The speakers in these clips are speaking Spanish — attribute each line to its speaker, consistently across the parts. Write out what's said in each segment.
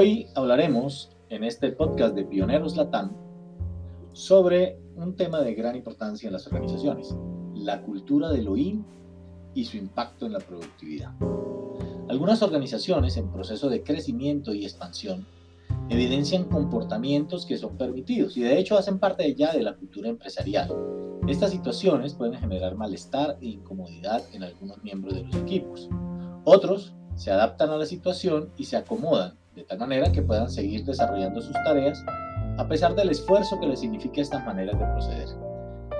Speaker 1: Hoy hablaremos en este podcast de Pioneros Latam sobre un tema de gran importancia en las organizaciones, la cultura del OIM y su impacto en la productividad. Algunas organizaciones en proceso de crecimiento y expansión evidencian comportamientos que son permitidos y de hecho hacen parte ya de la cultura empresarial. Estas situaciones pueden generar malestar e incomodidad en algunos miembros de los equipos. Otros se adaptan a la situación y se acomodan de tal manera que puedan seguir desarrollando sus tareas a pesar del esfuerzo que les significa estas maneras de proceder.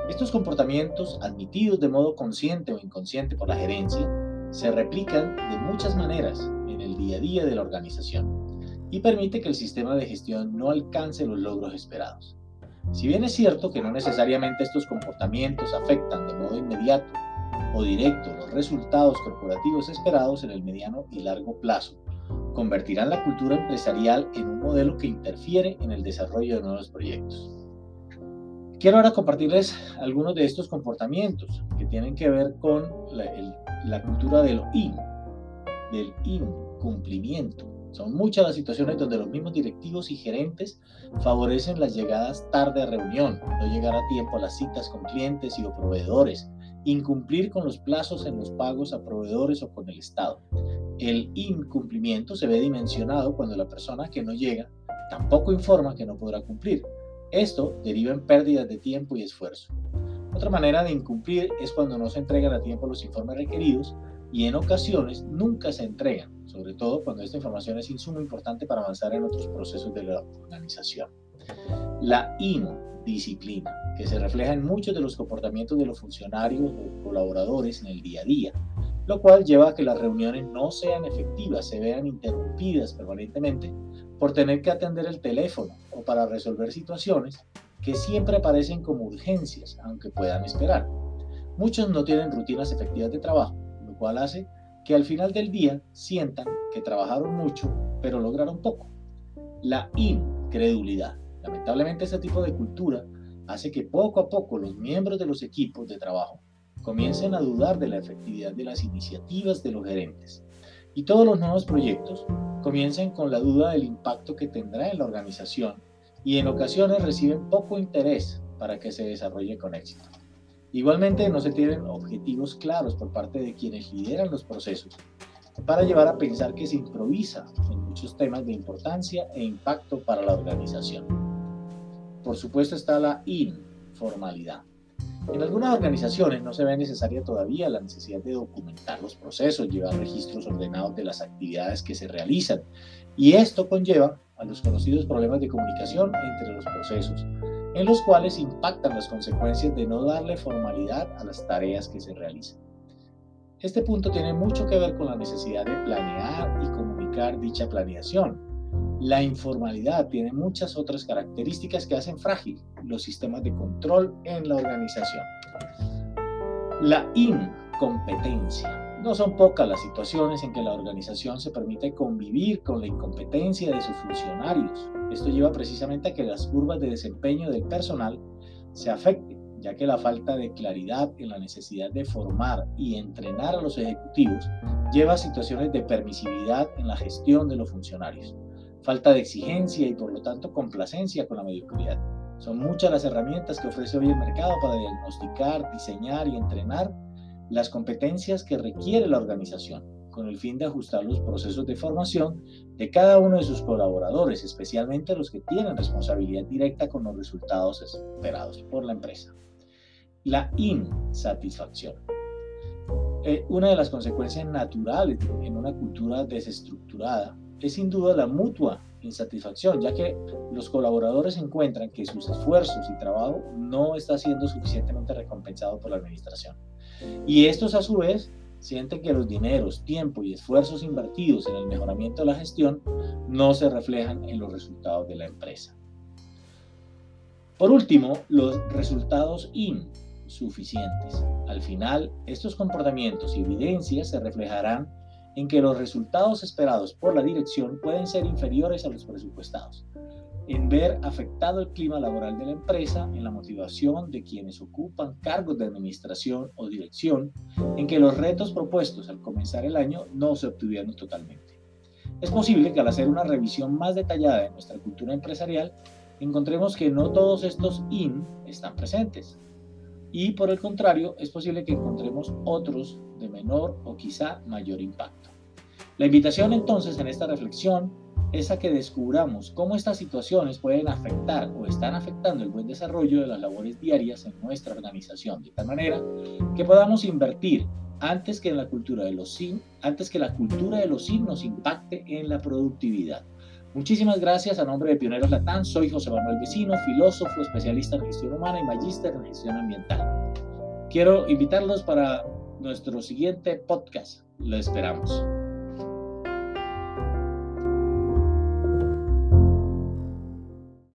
Speaker 1: Estos comportamientos, admitidos de modo consciente o inconsciente por la gerencia, se replican de muchas maneras en el día a día de la organización y permite que el sistema de gestión no alcance los logros esperados. Si bien es cierto que no necesariamente estos comportamientos afectan de modo inmediato o directo los resultados corporativos esperados en el mediano y largo plazo, convertirán la cultura empresarial en un modelo que interfiere en el desarrollo de nuevos proyectos. Quiero ahora compartirles algunos de estos comportamientos que tienen que ver con la, cultura del IN, del incumplimiento. Son muchas las situaciones donde los mismos directivos y gerentes favorecen las llegadas tarde a reunión, no llegar a tiempo a las citas con clientes y o proveedores, incumplir con los plazos en los pagos a proveedores o con el Estado, el incumplimiento se ve dimensionado cuando la persona que no llega tampoco informa que no podrá cumplir. Esto deriva en pérdidas de tiempo y esfuerzo. Otra manera de incumplir es cuando no se entregan a tiempo los informes requeridos y en ocasiones nunca se entregan, sobre todo cuando esta información es insumo importante para avanzar en otros procesos de la organización. La indisciplina, que se refleja en muchos de los comportamientos de los funcionarios o colaboradores en el día a día, lo cual lleva a que las reuniones no sean efectivas, se vean interrumpidas permanentemente por tener que atender el teléfono o para resolver situaciones que siempre aparecen como urgencias, aunque puedan esperar. Muchos no tienen rutinas efectivas de trabajo, lo cual hace que al final del día sientan que trabajaron mucho, pero lograron poco. La incredulidad. Lamentablemente este tipo de cultura hace que poco a poco los miembros de los equipos de trabajo comiencen a dudar de la efectividad de las iniciativas de los gerentes. Y todos los nuevos proyectos comiencen con la duda del impacto que tendrá en la organización y en ocasiones reciben poco interés para que se desarrolle con éxito. Igualmente no se tienen objetivos claros por parte de quienes lideran los procesos para llevar a pensar que se improvisa en muchos temas de importancia e impacto para la organización. Por supuesto está la informalidad. En algunas organizaciones no se ve necesaria todavía la necesidad de documentar los procesos, llevar registros ordenados de las actividades que se realizan y esto conlleva a los conocidos problemas de comunicación entre los procesos, en los cuales impactan las consecuencias de no darle formalidad a las tareas que se realizan. Este punto tiene mucho que ver con la necesidad de planear y comunicar dicha planeación, la informalidad tiene muchas otras características que hacen frágil los sistemas de control en la organización. La incompetencia. No son pocas las situaciones en que la organización se permite convivir con la incompetencia de sus funcionarios. Esto lleva precisamente a que las curvas de desempeño del personal se afecten, ya que la falta de claridad en la necesidad de formar y entrenar a los ejecutivos lleva a situaciones de permisividad en la gestión de los funcionarios falta de exigencia y por lo tanto complacencia con la mediocridad. Son muchas las herramientas que ofrece hoy el mercado para diagnosticar, diseñar y entrenar las competencias que requiere la organización, con el fin de ajustar los procesos de formación de cada uno de sus colaboradores, especialmente los que tienen responsabilidad directa con los resultados esperados por la empresa. La insatisfacción. Eh, una de las consecuencias naturales en una cultura desestructurada es sin duda la mutua insatisfacción, ya que los colaboradores encuentran que sus esfuerzos y trabajo no está siendo suficientemente recompensado por la administración. Y estos a su vez sienten que los dineros, tiempo y esfuerzos invertidos en el mejoramiento de la gestión no se reflejan en los resultados de la empresa. Por último, los resultados insuficientes. Al final, estos comportamientos y evidencias se reflejarán en que los resultados esperados por la dirección pueden ser inferiores a los presupuestados, en ver afectado el clima laboral de la empresa, en la motivación de quienes ocupan cargos de administración o dirección, en que los retos propuestos al comenzar el año no se obtuvieron totalmente. es posible que al hacer una revisión más detallada de nuestra cultura empresarial, encontremos que no todos estos IN están presentes. Y por el contrario, es posible que encontremos otros de menor o quizá mayor impacto. La invitación entonces en esta reflexión es a que descubramos cómo estas situaciones pueden afectar o están afectando el buen desarrollo de las labores diarias en nuestra organización, de tal manera que podamos invertir antes que, la cultura de los SIM, antes que la cultura de los impacte en la productividad. Muchísimas gracias a nombre de Pioneros Latán. Soy José Manuel Vecino, filósofo, especialista en gestión humana y magíster en gestión ambiental. Quiero invitarlos para nuestro siguiente podcast. Lo esperamos.